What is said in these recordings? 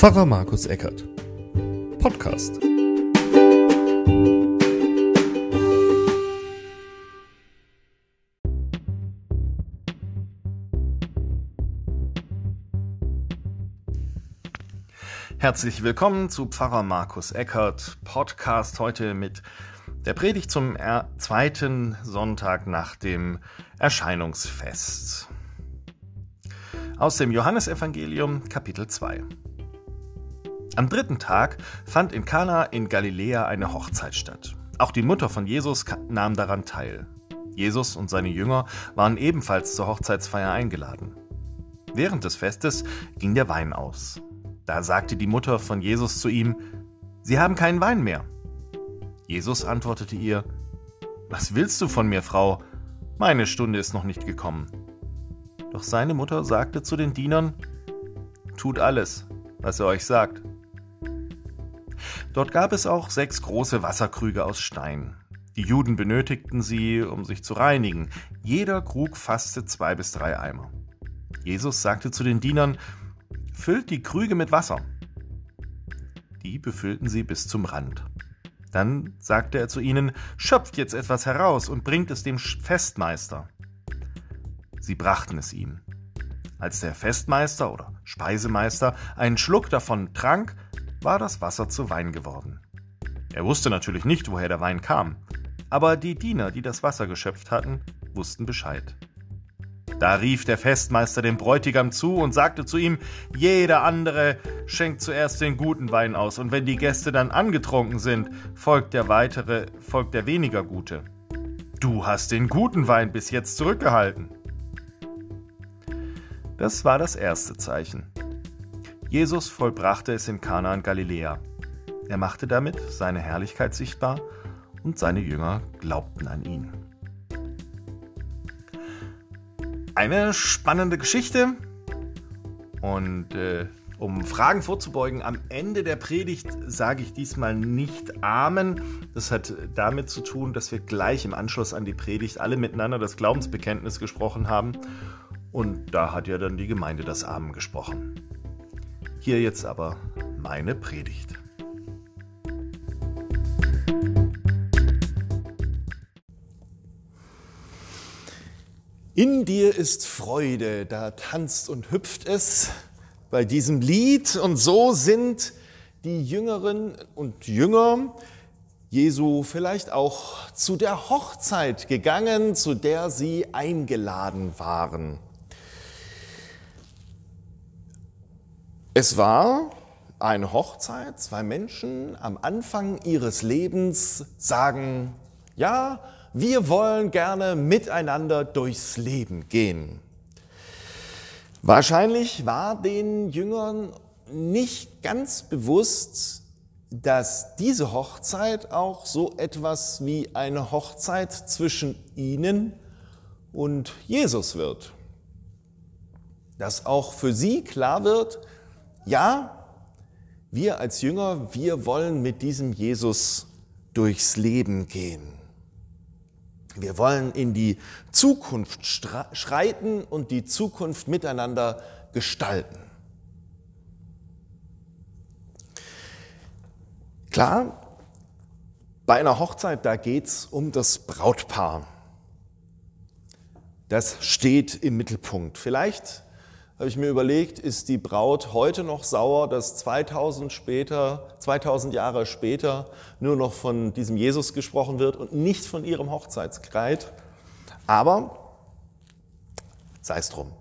Pfarrer Markus Eckert. Podcast. Herzlich willkommen zu Pfarrer Markus Eckert Podcast heute mit der Predigt zum zweiten Sonntag nach dem Erscheinungsfest. Aus dem Johannesevangelium Kapitel 2. Am dritten Tag fand in Kana in Galiläa eine Hochzeit statt. Auch die Mutter von Jesus nahm daran teil. Jesus und seine Jünger waren ebenfalls zur Hochzeitsfeier eingeladen. Während des Festes ging der Wein aus. Da sagte die Mutter von Jesus zu ihm, Sie haben keinen Wein mehr. Jesus antwortete ihr, Was willst du von mir, Frau? Meine Stunde ist noch nicht gekommen. Doch seine Mutter sagte zu den Dienern, Tut alles, was er euch sagt. Dort gab es auch sechs große Wasserkrüge aus Stein. Die Juden benötigten sie, um sich zu reinigen. Jeder Krug fasste zwei bis drei Eimer. Jesus sagte zu den Dienern, füllt die Krüge mit Wasser. Die befüllten sie bis zum Rand. Dann sagte er zu ihnen, schöpft jetzt etwas heraus und bringt es dem Festmeister. Sie brachten es ihm. Als der Festmeister oder Speisemeister einen Schluck davon trank, war das Wasser zu Wein geworden. Er wusste natürlich nicht, woher der Wein kam, aber die Diener, die das Wasser geschöpft hatten, wussten Bescheid. Da rief der Festmeister dem Bräutigam zu und sagte zu ihm, jeder andere schenkt zuerst den guten Wein aus, und wenn die Gäste dann angetrunken sind, folgt der weitere, folgt der weniger gute. Du hast den guten Wein bis jetzt zurückgehalten. Das war das erste Zeichen. Jesus vollbrachte es in Kana in Galiläa. Er machte damit seine Herrlichkeit sichtbar und seine Jünger glaubten an ihn. Eine spannende Geschichte und äh, um Fragen vorzubeugen, am Ende der Predigt sage ich diesmal nicht Amen. Das hat damit zu tun, dass wir gleich im Anschluss an die Predigt alle miteinander das Glaubensbekenntnis gesprochen haben. Und da hat ja dann die Gemeinde das Amen gesprochen. Hier jetzt aber meine Predigt. In dir ist Freude, da tanzt und hüpft es bei diesem Lied. Und so sind die Jüngeren und Jünger Jesu vielleicht auch zu der Hochzeit gegangen, zu der sie eingeladen waren. Es war eine Hochzeit, zwei Menschen am Anfang ihres Lebens sagen, ja, wir wollen gerne miteinander durchs Leben gehen. Wahrscheinlich war den Jüngern nicht ganz bewusst, dass diese Hochzeit auch so etwas wie eine Hochzeit zwischen ihnen und Jesus wird. Dass auch für sie klar wird, ja, wir als Jünger, wir wollen mit diesem Jesus durchs Leben gehen. Wir wollen in die Zukunft schreiten und die Zukunft miteinander gestalten. Klar, bei einer Hochzeit, da geht es um das Brautpaar. Das steht im Mittelpunkt. Vielleicht habe ich mir überlegt, ist die Braut heute noch sauer, dass 2000, später, 2000 Jahre später nur noch von diesem Jesus gesprochen wird und nicht von ihrem Hochzeitskleid. Aber sei es drum.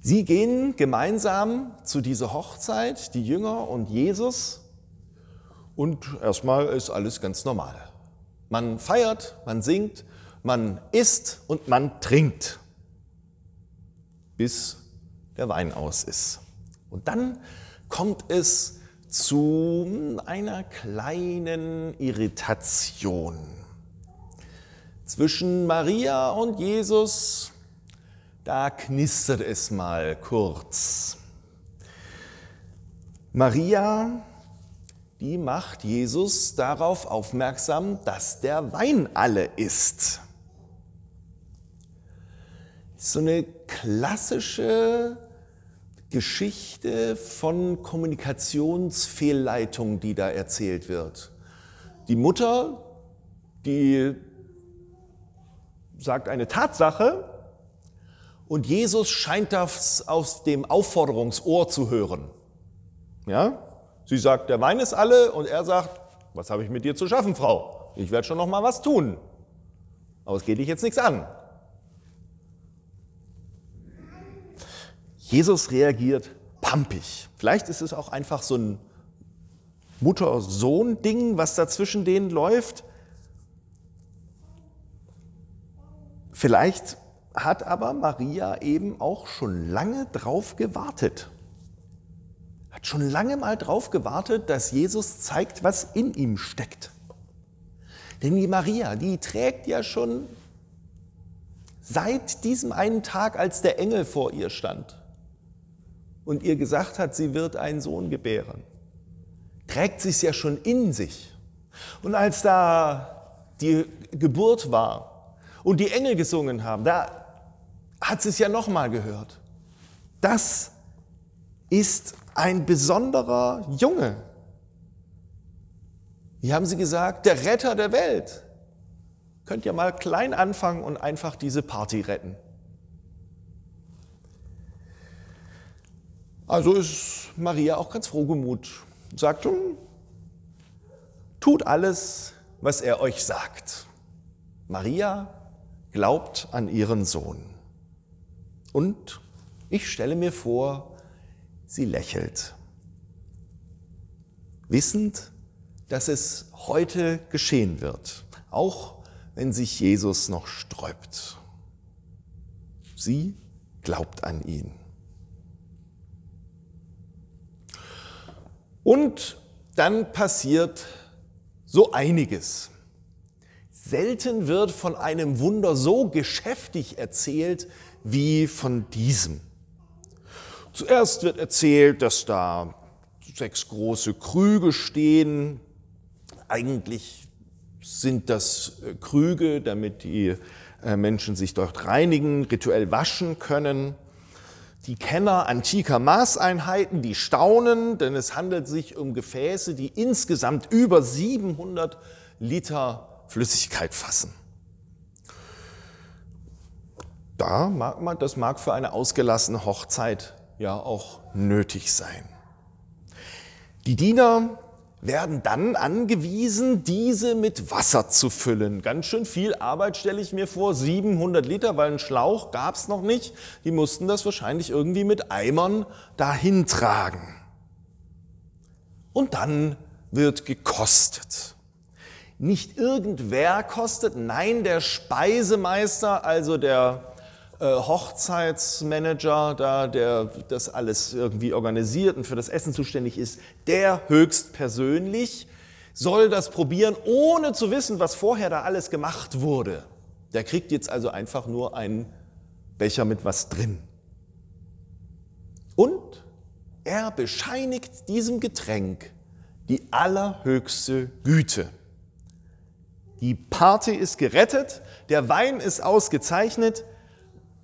Sie gehen gemeinsam zu dieser Hochzeit, die Jünger und Jesus, und erstmal ist alles ganz normal. Man feiert, man singt, man isst und man trinkt bis der Wein aus ist. Und dann kommt es zu einer kleinen Irritation. Zwischen Maria und Jesus, da knistert es mal kurz. Maria, die macht Jesus darauf aufmerksam, dass der Wein alle ist so eine klassische Geschichte von Kommunikationsfehlleitung, die da erzählt wird. Die Mutter, die sagt eine Tatsache und Jesus scheint das aus dem Aufforderungsohr zu hören. Ja? Sie sagt, der Wein ist alle und er sagt, was habe ich mit dir zu schaffen, Frau? Ich werde schon noch mal was tun. Aber es geht dich jetzt nichts an. Jesus reagiert pampig. Vielleicht ist es auch einfach so ein Mutter-Sohn-Ding, was da zwischen denen läuft. Vielleicht hat aber Maria eben auch schon lange drauf gewartet. Hat schon lange mal drauf gewartet, dass Jesus zeigt, was in ihm steckt. Denn die Maria, die trägt ja schon seit diesem einen Tag, als der Engel vor ihr stand und ihr gesagt hat, sie wird einen Sohn gebären, trägt sie ja schon in sich. Und als da die Geburt war und die Engel gesungen haben, da hat sie es ja nochmal gehört. Das ist ein besonderer Junge. Wie haben sie gesagt, der Retter der Welt. Könnt ihr mal klein anfangen und einfach diese Party retten. Also ist Maria auch ganz frohgemut. Sagt, tut alles, was er euch sagt. Maria glaubt an ihren Sohn. Und ich stelle mir vor, sie lächelt, wissend, dass es heute geschehen wird, auch wenn sich Jesus noch sträubt. Sie glaubt an ihn. Und dann passiert so einiges. Selten wird von einem Wunder so geschäftig erzählt wie von diesem. Zuerst wird erzählt, dass da sechs große Krüge stehen. Eigentlich sind das äh, Krüge, damit die äh, Menschen sich dort reinigen, rituell waschen können. Die Kenner antiker Maßeinheiten, die staunen, denn es handelt sich um Gefäße, die insgesamt über 700 Liter Flüssigkeit fassen. Da mag man, das mag für eine ausgelassene Hochzeit ja auch nötig sein. Die Diener werden dann angewiesen, diese mit Wasser zu füllen. Ganz schön viel Arbeit stelle ich mir vor, 700 Liter, weil einen Schlauch gab es noch nicht. Die mussten das wahrscheinlich irgendwie mit Eimern dahin tragen. Und dann wird gekostet. Nicht irgendwer kostet, nein, der Speisemeister, also der Hochzeitsmanager da, der das alles irgendwie organisiert und für das Essen zuständig ist, der höchstpersönlich soll das probieren, ohne zu wissen, was vorher da alles gemacht wurde. Der kriegt jetzt also einfach nur einen Becher mit was drin. Und er bescheinigt diesem Getränk die allerhöchste Güte. Die Party ist gerettet, der Wein ist ausgezeichnet,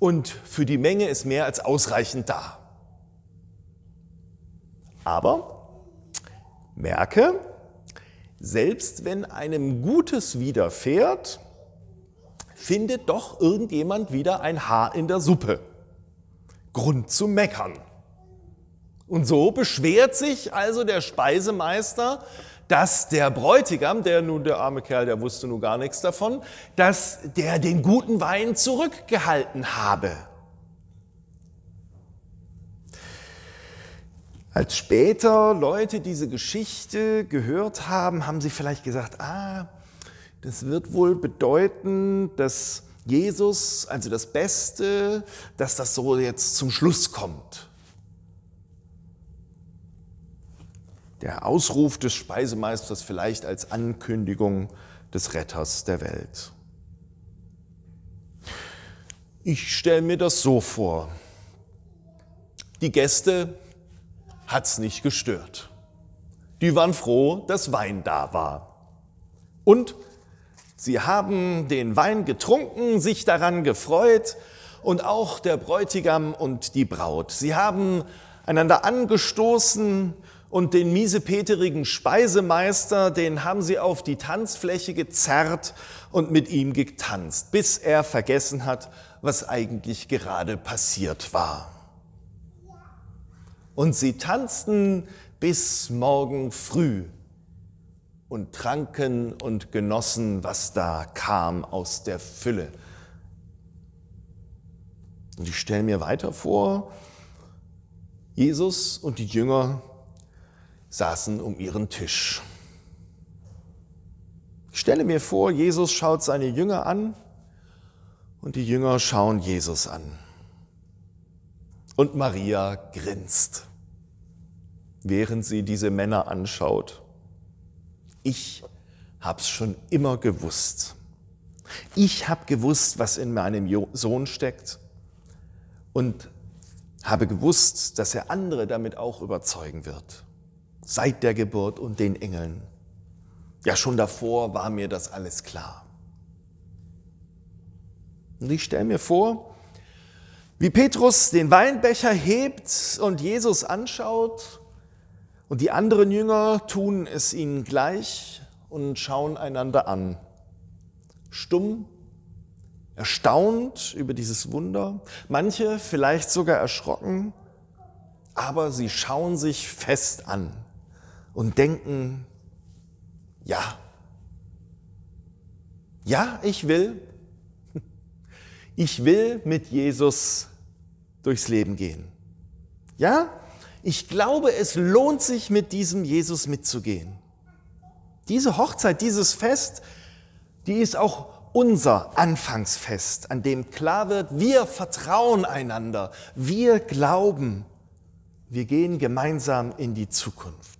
und für die Menge ist mehr als ausreichend da. Aber merke, selbst wenn einem Gutes widerfährt, findet doch irgendjemand wieder ein Haar in der Suppe. Grund zu meckern. Und so beschwert sich also der Speisemeister, dass der Bräutigam, der nun der arme Kerl, der wusste nun gar nichts davon, dass der den guten Wein zurückgehalten habe. Als später Leute diese Geschichte gehört haben, haben sie vielleicht gesagt, ah, das wird wohl bedeuten, dass Jesus, also das Beste, dass das so jetzt zum Schluss kommt. Der Ausruf des Speisemeisters vielleicht als Ankündigung des Retters der Welt. Ich stelle mir das so vor. Die Gäste hat's nicht gestört. Die waren froh, dass Wein da war. Und sie haben den Wein getrunken, sich daran gefreut und auch der Bräutigam und die Braut. Sie haben einander angestoßen und den miesepeterigen Speisemeister, den haben sie auf die Tanzfläche gezerrt und mit ihm getanzt, bis er vergessen hat, was eigentlich gerade passiert war. Und sie tanzten bis morgen früh und tranken und genossen, was da kam aus der Fülle. Und ich stelle mir weiter vor, Jesus und die Jünger saßen um ihren Tisch. Ich stelle mir vor, Jesus schaut seine Jünger an und die Jünger schauen Jesus an. Und Maria grinst, während sie diese Männer anschaut. Ich hab's schon immer gewusst. Ich habe gewusst, was in meinem Sohn steckt und habe gewusst, dass er andere damit auch überzeugen wird. Seit der Geburt und den Engeln. Ja, schon davor war mir das alles klar. Und ich stelle mir vor, wie Petrus den Weinbecher hebt und Jesus anschaut und die anderen Jünger tun es ihnen gleich und schauen einander an. Stumm, erstaunt über dieses Wunder, manche vielleicht sogar erschrocken, aber sie schauen sich fest an und denken, ja, ja, ich will, ich will mit Jesus durchs Leben gehen. Ja, ich glaube, es lohnt sich, mit diesem Jesus mitzugehen. Diese Hochzeit, dieses Fest, die ist auch unser Anfangsfest, an dem klar wird, wir vertrauen einander, wir glauben, wir gehen gemeinsam in die Zukunft.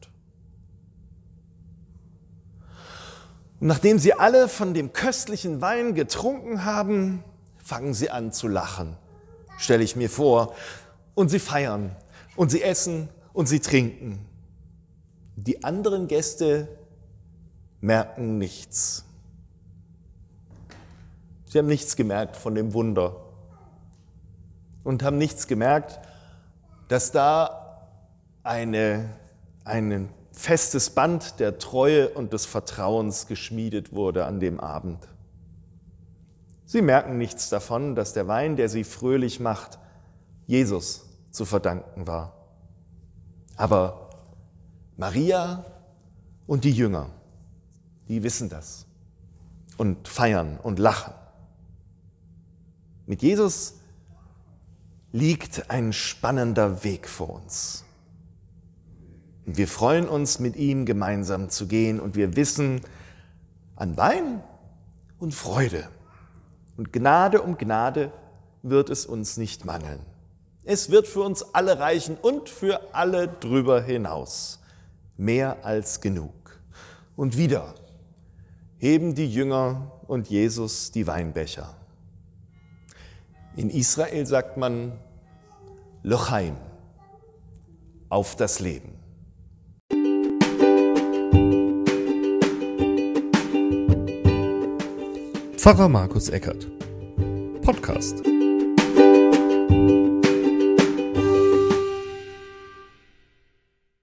Und nachdem sie alle von dem köstlichen Wein getrunken haben, fangen sie an zu lachen, stelle ich mir vor, und sie feiern und sie essen und sie trinken. Die anderen Gäste merken nichts. Sie haben nichts gemerkt von dem Wunder und haben nichts gemerkt, dass da eine, ein festes Band der Treue und des Vertrauens geschmiedet wurde an dem Abend. Sie merken nichts davon, dass der Wein, der sie fröhlich macht, Jesus zu verdanken war. Aber Maria und die Jünger, die wissen das und feiern und lachen. Mit Jesus liegt ein spannender Weg vor uns. Wir freuen uns, mit ihm gemeinsam zu gehen und wir wissen an Wein und Freude. Und Gnade um Gnade wird es uns nicht mangeln. Es wird für uns alle reichen und für alle drüber hinaus. Mehr als genug. Und wieder heben die Jünger und Jesus die Weinbecher. In Israel sagt man Lochaim, auf das Leben. Pfarrer Markus Eckert, Podcast.